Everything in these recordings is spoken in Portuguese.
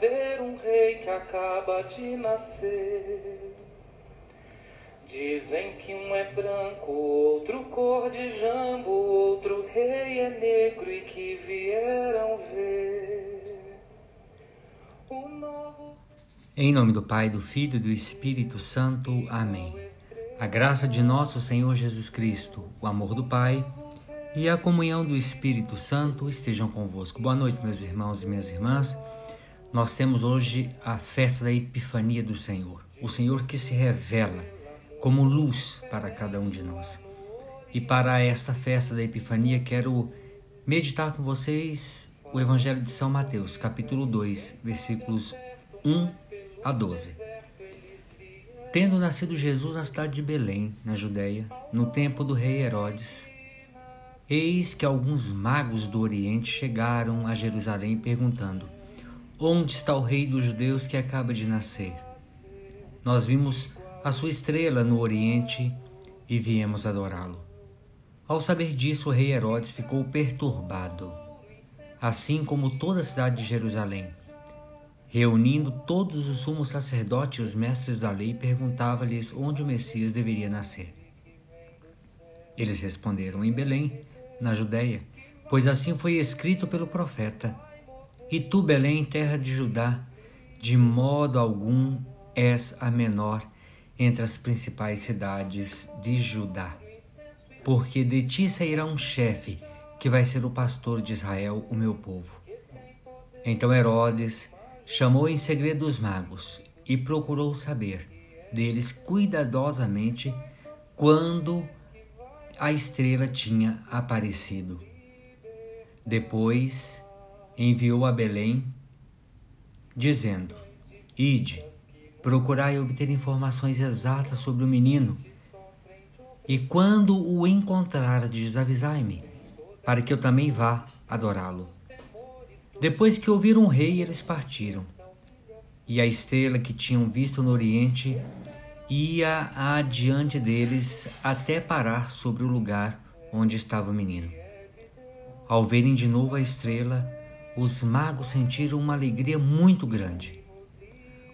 ver um rei que acaba de nascer. Dizem que um é branco, outro cor de jambo, outro rei é negro e que vieram ver o novo. Em nome do Pai, do Filho e do Espírito Santo. Amém. A graça de nosso Senhor Jesus Cristo, o amor do Pai e a comunhão do Espírito Santo estejam convosco. Boa noite, meus irmãos e minhas irmãs. Nós temos hoje a festa da Epifania do Senhor, o Senhor que se revela como luz para cada um de nós. E para esta festa da Epifania, quero meditar com vocês o Evangelho de São Mateus, capítulo 2, versículos 1 a 12. Tendo nascido Jesus na cidade de Belém, na Judéia, no tempo do rei Herodes, eis que alguns magos do Oriente chegaram a Jerusalém perguntando: Onde está o rei dos judeus que acaba de nascer? Nós vimos a sua estrela no Oriente e viemos adorá-lo. Ao saber disso, o rei Herodes ficou perturbado, assim como toda a cidade de Jerusalém. Reunindo todos os sumos sacerdotes e os mestres da lei, perguntava-lhes onde o Messias deveria nascer. Eles responderam: Em Belém, na Judéia, pois assim foi escrito pelo profeta. E tu, Belém, terra de Judá, de modo algum és a menor entre as principais cidades de Judá. Porque de ti sairá um chefe que vai ser o pastor de Israel, o meu povo. Então Herodes chamou em segredo os magos e procurou saber deles cuidadosamente quando a estrela tinha aparecido. Depois enviou a Belém, dizendo: Ide, Procurai obter informações exatas sobre o menino. E quando o encontrardes, avisai-me, para que eu também vá adorá-lo. Depois que ouviram o rei, eles partiram. E a estrela que tinham visto no oriente ia adiante deles até parar sobre o lugar onde estava o menino. Ao verem de novo a estrela, os magos sentiram uma alegria muito grande.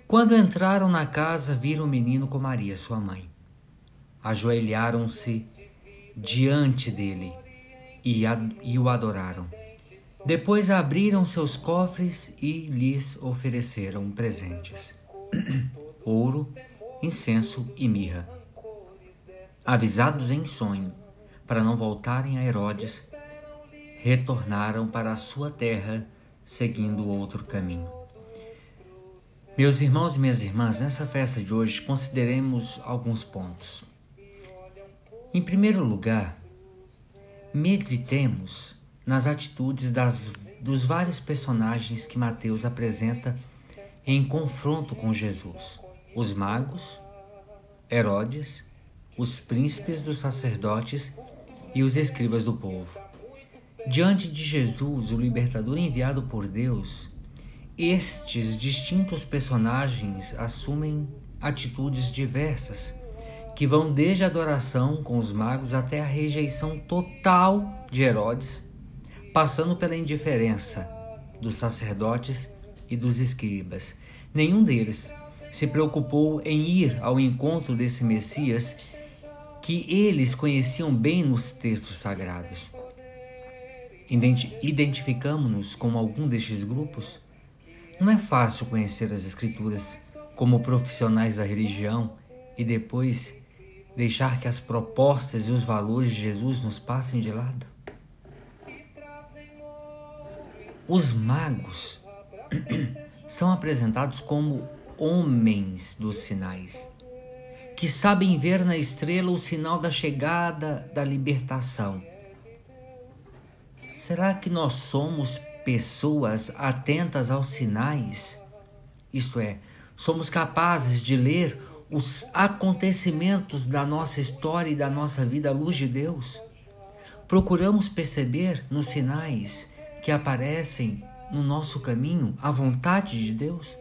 Quando entraram na casa, viram o menino com Maria, sua mãe. Ajoelharam-se diante dele e, e o adoraram. Depois abriram seus cofres e lhes ofereceram presentes: ouro, incenso e mirra. Avisados em sonho para não voltarem a Herodes, retornaram para a sua terra seguindo outro caminho. Meus irmãos e minhas irmãs, nessa festa de hoje consideremos alguns pontos. Em primeiro lugar, meditemos nas atitudes das, dos vários personagens que Mateus apresenta em confronto com Jesus: os magos, Herodes, os príncipes dos sacerdotes e os escribas do povo. Diante de Jesus, o libertador enviado por Deus, estes distintos personagens assumem atitudes diversas, que vão desde a adoração com os magos até a rejeição total de Herodes, passando pela indiferença dos sacerdotes e dos escribas. Nenhum deles se preocupou em ir ao encontro desse Messias que eles conheciam bem nos textos sagrados. Identificamos-nos com algum destes grupos? Não é fácil conhecer as Escrituras como profissionais da religião e depois deixar que as propostas e os valores de Jesus nos passem de lado. Os magos são apresentados como homens dos sinais, que sabem ver na estrela o sinal da chegada da libertação. Será que nós somos pessoas atentas aos sinais, isto é, somos capazes de ler os acontecimentos da nossa história e da nossa vida à luz de Deus? Procuramos perceber nos sinais que aparecem no nosso caminho a vontade de Deus?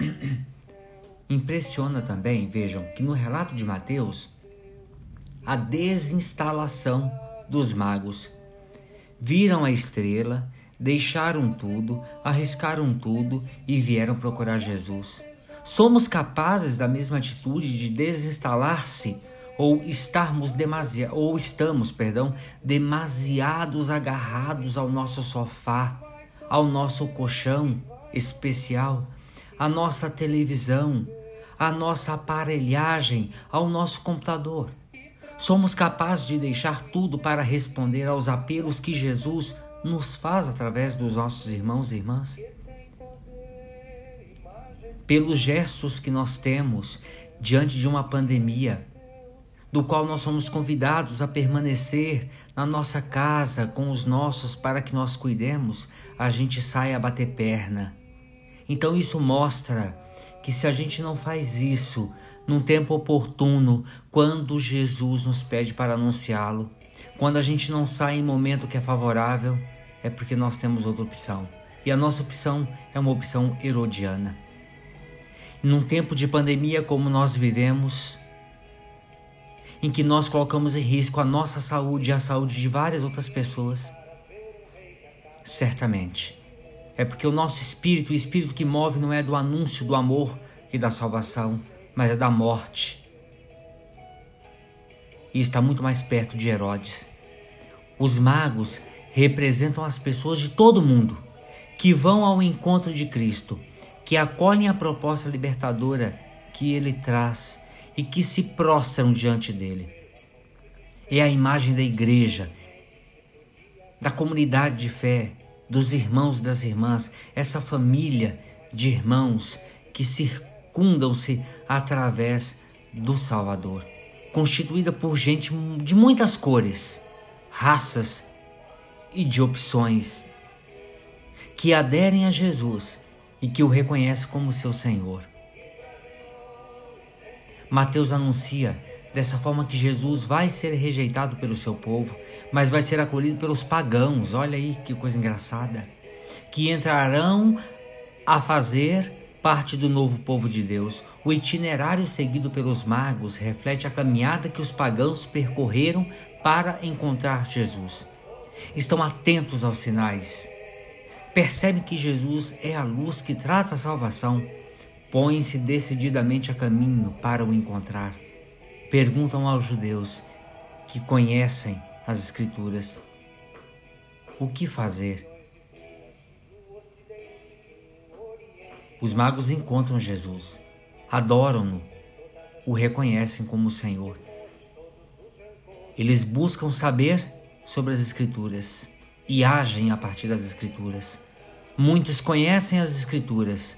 Impressiona também, vejam, que no relato de Mateus, a desinstalação dos magos viram a estrela deixaram tudo, arriscaram tudo e vieram procurar Jesus. Somos capazes da mesma atitude de desinstalar-se ou estarmos demasiado ou estamos, perdão, demasiados agarrados ao nosso sofá, ao nosso colchão especial, à nossa televisão, à nossa aparelhagem, ao nosso computador. Somos capazes de deixar tudo para responder aos apelos que Jesus nos faz através dos nossos irmãos e irmãs? Pelos gestos que nós temos diante de uma pandemia, do qual nós somos convidados a permanecer na nossa casa com os nossos para que nós cuidemos, a gente sai a bater perna. Então isso mostra que se a gente não faz isso num tempo oportuno, quando Jesus nos pede para anunciá-lo, quando a gente não sai em momento que é favorável, é porque nós temos outra opção. E a nossa opção é uma opção herodiana. Num tempo de pandemia como nós vivemos, em que nós colocamos em risco a nossa saúde e a saúde de várias outras pessoas, certamente é porque o nosso espírito, o espírito que move, não é do anúncio do amor e da salvação, mas é da morte. E está muito mais perto de Herodes. Os magos representam as pessoas de todo mundo que vão ao encontro de Cristo, que acolhem a proposta libertadora que ele traz e que se prostram diante dele. É a imagem da igreja, da comunidade de fé, dos irmãos e das irmãs, essa família de irmãos que circundam-se através do Salvador, constituída por gente de muitas cores, raças e de opções, que aderem a Jesus e que o reconhecem como seu Senhor. Mateus anuncia dessa forma que Jesus vai ser rejeitado pelo seu povo, mas vai ser acolhido pelos pagãos. Olha aí que coisa engraçada. Que entrarão a fazer parte do novo povo de Deus. O itinerário seguido pelos magos reflete a caminhada que os pagãos percorreram para encontrar Jesus. Estão atentos aos sinais. Percebem que Jesus é a luz que traz a salvação. Põem-se decididamente a caminho para o encontrar. Perguntam aos judeus que conhecem as Escrituras: o que fazer? Os magos encontram Jesus, adoram-no, o reconhecem como Senhor. Eles buscam saber sobre as Escrituras e agem a partir das Escrituras. Muitos conhecem as Escrituras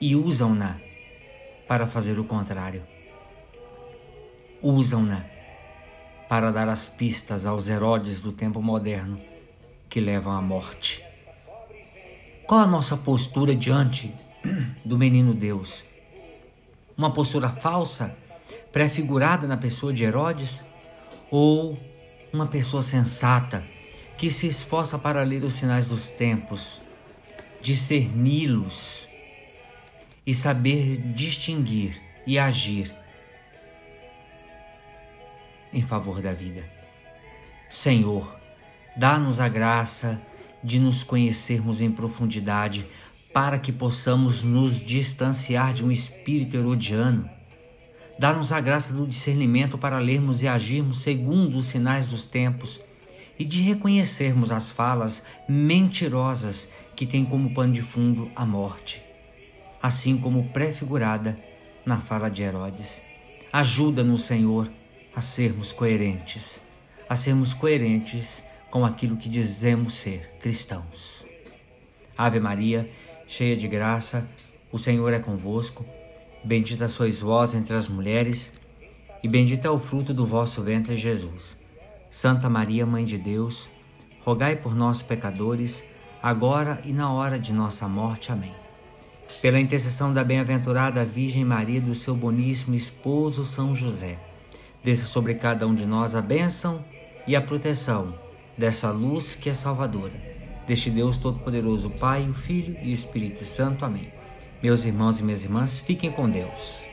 e usam-na para fazer o contrário. Usam-na para dar as pistas aos Herodes do tempo moderno que levam à morte. Qual a nossa postura diante do menino Deus? Uma postura falsa, prefigurada na pessoa de Herodes? Ou uma pessoa sensata que se esforça para ler os sinais dos tempos, discerni-los e saber distinguir e agir em favor da vida. Senhor, dá-nos a graça de nos conhecermos em profundidade para que possamos nos distanciar de um espírito herodiano Dá-nos a graça do discernimento para lermos e agirmos segundo os sinais dos tempos e de reconhecermos as falas mentirosas que têm como pano de fundo a morte, assim como prefigurada na fala de Herodes. Ajuda-nos, Senhor, a sermos coerentes, a sermos coerentes com aquilo que dizemos ser cristãos. Ave Maria, cheia de graça, o Senhor é convosco. Bendita sois vós entre as mulheres, e bendito é o fruto do vosso ventre, Jesus. Santa Maria, Mãe de Deus, rogai por nós, pecadores, agora e na hora de nossa morte. Amém. Pela intercessão da bem-aventurada Virgem Maria do seu boníssimo esposo São José, desça sobre cada um de nós a bênção e a proteção dessa luz que é salvadora. Deste Deus Todo-Poderoso, Pai, o Filho e o Espírito Santo. Amém. Meus irmãos e minhas irmãs, fiquem com Deus.